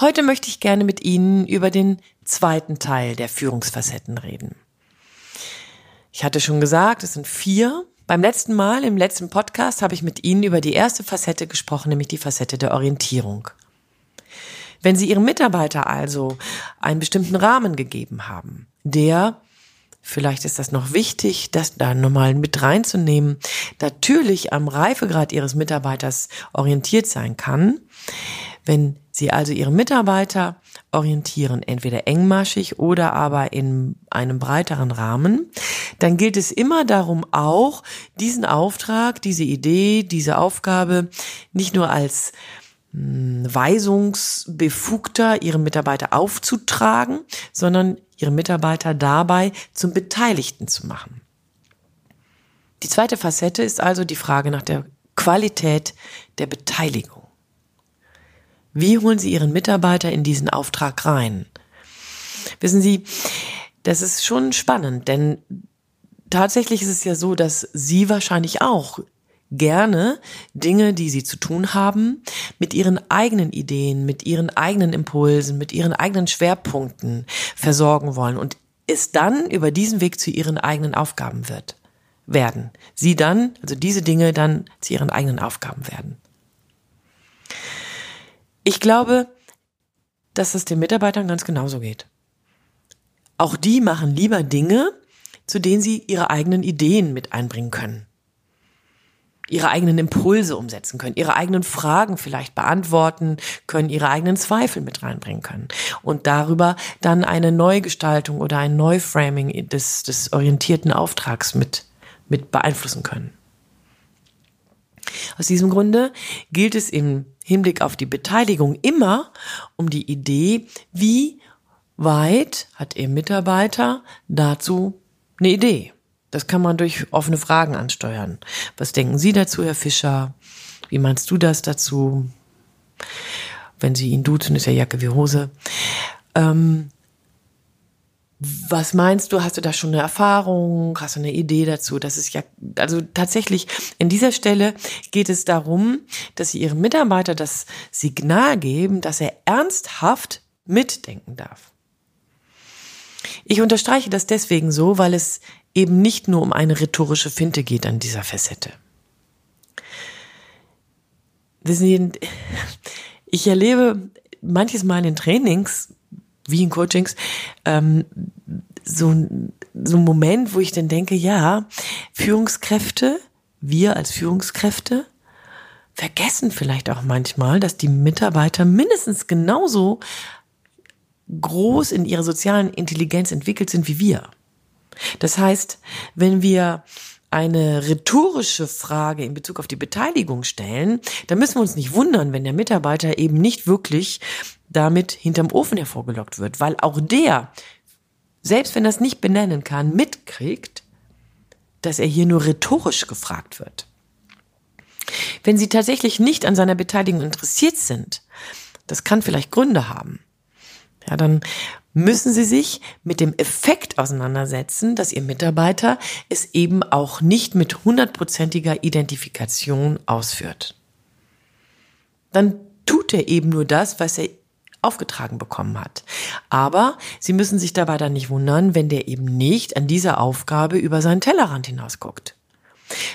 Heute möchte ich gerne mit Ihnen über den zweiten Teil der Führungsfacetten reden. Ich hatte schon gesagt, es sind vier. Beim letzten Mal, im letzten Podcast, habe ich mit Ihnen über die erste Facette gesprochen, nämlich die Facette der Orientierung. Wenn Sie Ihrem Mitarbeiter also einen bestimmten Rahmen gegeben haben, der Vielleicht ist das noch wichtig, das da nochmal mit reinzunehmen. Natürlich am Reifegrad Ihres Mitarbeiters orientiert sein kann. Wenn Sie also Ihre Mitarbeiter orientieren, entweder engmaschig oder aber in einem breiteren Rahmen, dann gilt es immer darum auch, diesen Auftrag, diese Idee, diese Aufgabe nicht nur als hm, Weisungsbefugter Ihre Mitarbeiter aufzutragen, sondern Ihre Mitarbeiter dabei zum Beteiligten zu machen. Die zweite Facette ist also die Frage nach der Qualität der Beteiligung. Wie holen Sie Ihren Mitarbeiter in diesen Auftrag rein? Wissen Sie, das ist schon spannend, denn tatsächlich ist es ja so, dass Sie wahrscheinlich auch gerne Dinge, die Sie zu tun haben, mit Ihren eigenen Ideen, mit Ihren eigenen Impulsen, mit Ihren eigenen Schwerpunkten versorgen wollen und es dann über diesen Weg zu Ihren eigenen Aufgaben wird, werden. Sie dann, also diese Dinge dann zu Ihren eigenen Aufgaben werden. Ich glaube, dass es den Mitarbeitern ganz genauso geht. Auch die machen lieber Dinge, zu denen sie ihre eigenen Ideen mit einbringen können. Ihre eigenen Impulse umsetzen können, ihre eigenen Fragen vielleicht beantworten können, ihre eigenen Zweifel mit reinbringen können und darüber dann eine Neugestaltung oder ein Neuframing des, des orientierten Auftrags mit, mit beeinflussen können. Aus diesem Grunde gilt es im Hinblick auf die Beteiligung immer um die Idee, wie weit hat Ihr Mitarbeiter dazu eine Idee. Das kann man durch offene Fragen ansteuern. Was denken Sie dazu, Herr Fischer? Wie meinst du das dazu? Wenn Sie ihn duzen, ist ja Jacke wie Hose. Ähm, was meinst du? Hast du da schon eine Erfahrung? Hast du eine Idee dazu? Das ist ja, also tatsächlich, in dieser Stelle geht es darum, dass sie ihrem Mitarbeiter das Signal geben, dass er ernsthaft mitdenken darf. Ich unterstreiche das deswegen so, weil es eben nicht nur um eine rhetorische Finte geht an dieser Facette. Wissen Sie, ich erlebe manches Mal in Trainings, wie in Coachings, ähm, so, so ein Moment, wo ich dann denke, ja, Führungskräfte, wir als Führungskräfte, vergessen vielleicht auch manchmal, dass die Mitarbeiter mindestens genauso groß in ihrer sozialen Intelligenz entwickelt sind wie wir. Das heißt, wenn wir eine rhetorische Frage in Bezug auf die Beteiligung stellen, dann müssen wir uns nicht wundern, wenn der Mitarbeiter eben nicht wirklich damit hinterm Ofen hervorgelockt wird, weil auch der, selbst wenn er es nicht benennen kann, mitkriegt, dass er hier nur rhetorisch gefragt wird. Wenn Sie tatsächlich nicht an seiner Beteiligung interessiert sind, das kann vielleicht Gründe haben. Ja, dann müssen Sie sich mit dem Effekt auseinandersetzen, dass Ihr Mitarbeiter es eben auch nicht mit hundertprozentiger Identifikation ausführt. Dann tut er eben nur das, was er aufgetragen bekommen hat. Aber Sie müssen sich dabei dann nicht wundern, wenn der eben nicht an dieser Aufgabe über seinen Tellerrand hinausguckt.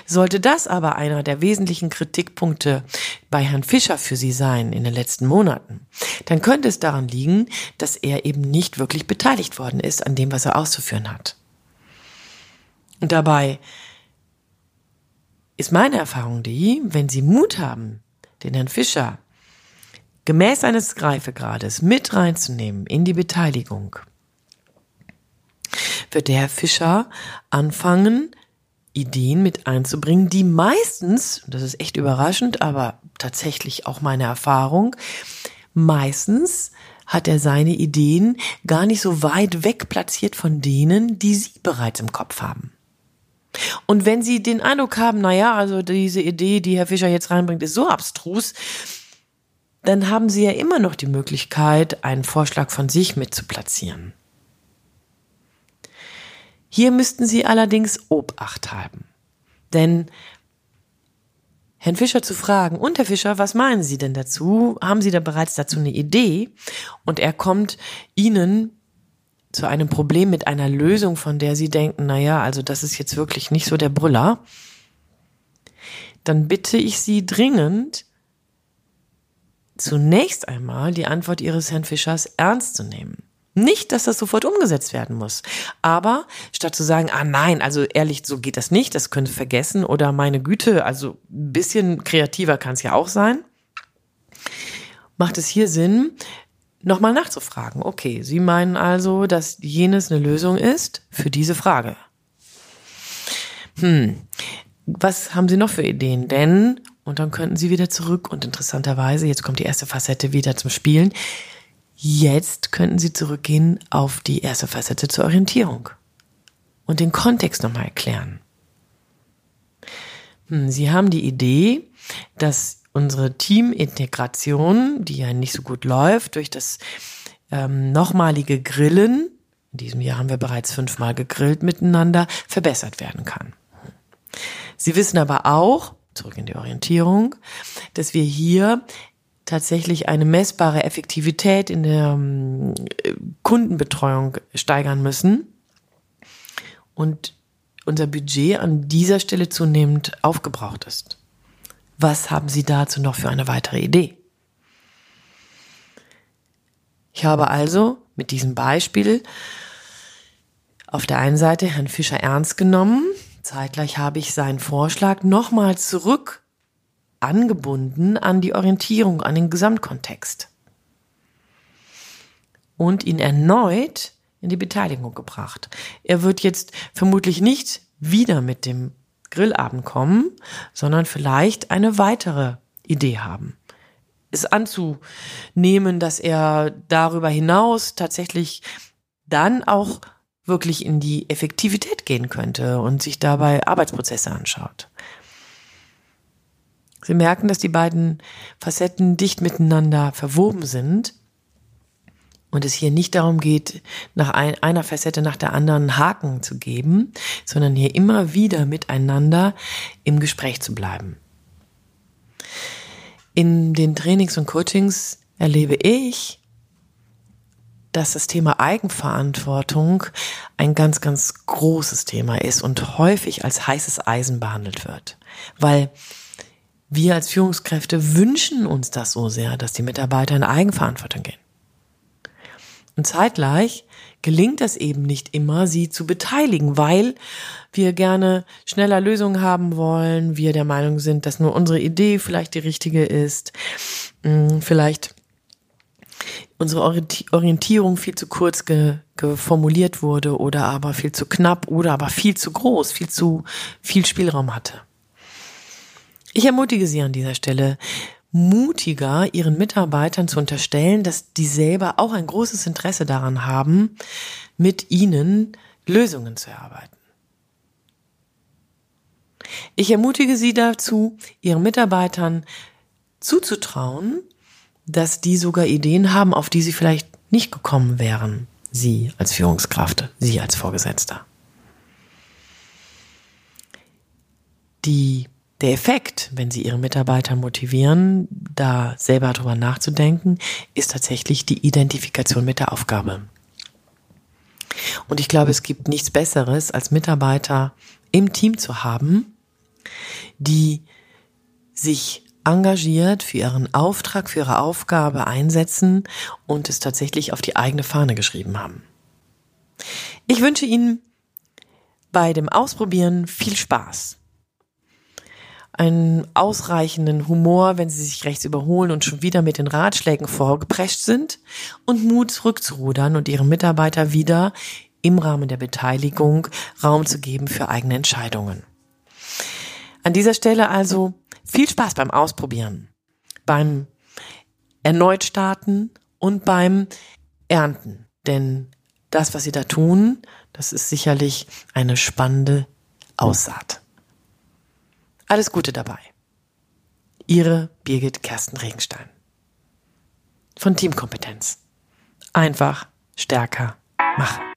Sollte das aber einer der wesentlichen Kritikpunkte bei Herrn Fischer für Sie sein in den letzten Monaten, dann könnte es daran liegen, dass er eben nicht wirklich beteiligt worden ist an dem, was er auszuführen hat. Und dabei ist meine Erfahrung die, wenn Sie Mut haben, den Herrn Fischer gemäß eines Reifegrades mit reinzunehmen in die Beteiligung, wird der Herr Fischer anfangen, Ideen mit einzubringen, die meistens, das ist echt überraschend, aber tatsächlich auch meine Erfahrung, meistens hat er seine Ideen gar nicht so weit weg platziert von denen, die Sie bereits im Kopf haben. Und wenn Sie den Eindruck haben, na ja, also diese Idee, die Herr Fischer jetzt reinbringt, ist so abstrus, dann haben Sie ja immer noch die Möglichkeit, einen Vorschlag von sich mit zu platzieren. Hier müssten Sie allerdings Obacht haben. Denn Herrn Fischer zu fragen, und Herr Fischer, was meinen Sie denn dazu? Haben Sie da bereits dazu eine Idee? Und er kommt Ihnen zu einem Problem mit einer Lösung, von der Sie denken, na ja, also das ist jetzt wirklich nicht so der Brüller. Dann bitte ich Sie dringend, zunächst einmal die Antwort Ihres Herrn Fischers ernst zu nehmen. Nicht, dass das sofort umgesetzt werden muss. Aber statt zu sagen, ah nein, also ehrlich, so geht das nicht, das können Sie vergessen oder meine Güte, also ein bisschen kreativer kann es ja auch sein, macht es hier Sinn, nochmal nachzufragen. Okay, Sie meinen also, dass jenes eine Lösung ist für diese Frage. Hm, was haben Sie noch für Ideen? Denn, und dann könnten Sie wieder zurück und interessanterweise, jetzt kommt die erste Facette wieder zum Spielen, Jetzt könnten Sie zurückgehen auf die erste Facette zur Orientierung und den Kontext nochmal erklären. Hm, Sie haben die Idee, dass unsere Teamintegration, die ja nicht so gut läuft, durch das ähm, nochmalige Grillen, in diesem Jahr haben wir bereits fünfmal gegrillt miteinander, verbessert werden kann. Sie wissen aber auch, zurück in die Orientierung, dass wir hier tatsächlich eine messbare Effektivität in der ähm, Kundenbetreuung steigern müssen und unser Budget an dieser Stelle zunehmend aufgebraucht ist. Was haben Sie dazu noch für eine weitere Idee? Ich habe also mit diesem Beispiel auf der einen Seite Herrn Fischer ernst genommen, zeitgleich habe ich seinen Vorschlag nochmal zurück angebunden an die Orientierung, an den Gesamtkontext. Und ihn erneut in die Beteiligung gebracht. Er wird jetzt vermutlich nicht wieder mit dem Grillabend kommen, sondern vielleicht eine weitere Idee haben. Es anzunehmen, dass er darüber hinaus tatsächlich dann auch wirklich in die Effektivität gehen könnte und sich dabei Arbeitsprozesse anschaut. Sie merken, dass die beiden Facetten dicht miteinander verwoben sind und es hier nicht darum geht, nach einer Facette nach der anderen Haken zu geben, sondern hier immer wieder miteinander im Gespräch zu bleiben. In den Trainings und Coachings erlebe ich, dass das Thema Eigenverantwortung ein ganz, ganz großes Thema ist und häufig als heißes Eisen behandelt wird. Weil wir als Führungskräfte wünschen uns das so sehr, dass die Mitarbeiter in Eigenverantwortung gehen. Und zeitgleich gelingt es eben nicht immer, sie zu beteiligen, weil wir gerne schneller Lösungen haben wollen, wir der Meinung sind, dass nur unsere Idee vielleicht die richtige ist, hm, vielleicht unsere Orientierung viel zu kurz formuliert wurde oder aber viel zu knapp oder aber viel zu groß, viel zu viel Spielraum hatte. Ich ermutige Sie an dieser Stelle, mutiger Ihren Mitarbeitern zu unterstellen, dass die selber auch ein großes Interesse daran haben, mit Ihnen Lösungen zu erarbeiten. Ich ermutige Sie dazu, Ihren Mitarbeitern zuzutrauen, dass die sogar Ideen haben, auf die Sie vielleicht nicht gekommen wären, Sie als Führungskraft, Sie als Vorgesetzter. Die der Effekt, wenn Sie Ihre Mitarbeiter motivieren, da selber drüber nachzudenken, ist tatsächlich die Identifikation mit der Aufgabe. Und ich glaube, es gibt nichts Besseres, als Mitarbeiter im Team zu haben, die sich engagiert für ihren Auftrag, für ihre Aufgabe einsetzen und es tatsächlich auf die eigene Fahne geschrieben haben. Ich wünsche Ihnen bei dem Ausprobieren viel Spaß einen ausreichenden Humor, wenn sie sich rechts überholen und schon wieder mit den Ratschlägen vorgeprescht sind und Mut zurückzurudern und ihren Mitarbeiter wieder im Rahmen der Beteiligung Raum zu geben für eigene Entscheidungen. An dieser Stelle also viel Spaß beim Ausprobieren, beim erneut starten und beim Ernten. Denn das, was Sie da tun, das ist sicherlich eine spannende Aussaat. Alles Gute dabei. Ihre Birgit Kersten Regenstein. Von Teamkompetenz. Einfach stärker machen.